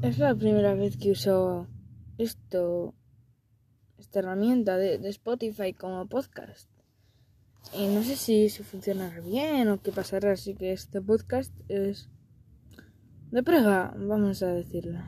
Es la primera vez que uso esto, esta herramienta de, Spotify como podcast. Y no sé si, si funcionará bien o qué pasará, así que este podcast es de prueba, vamos a decirlo.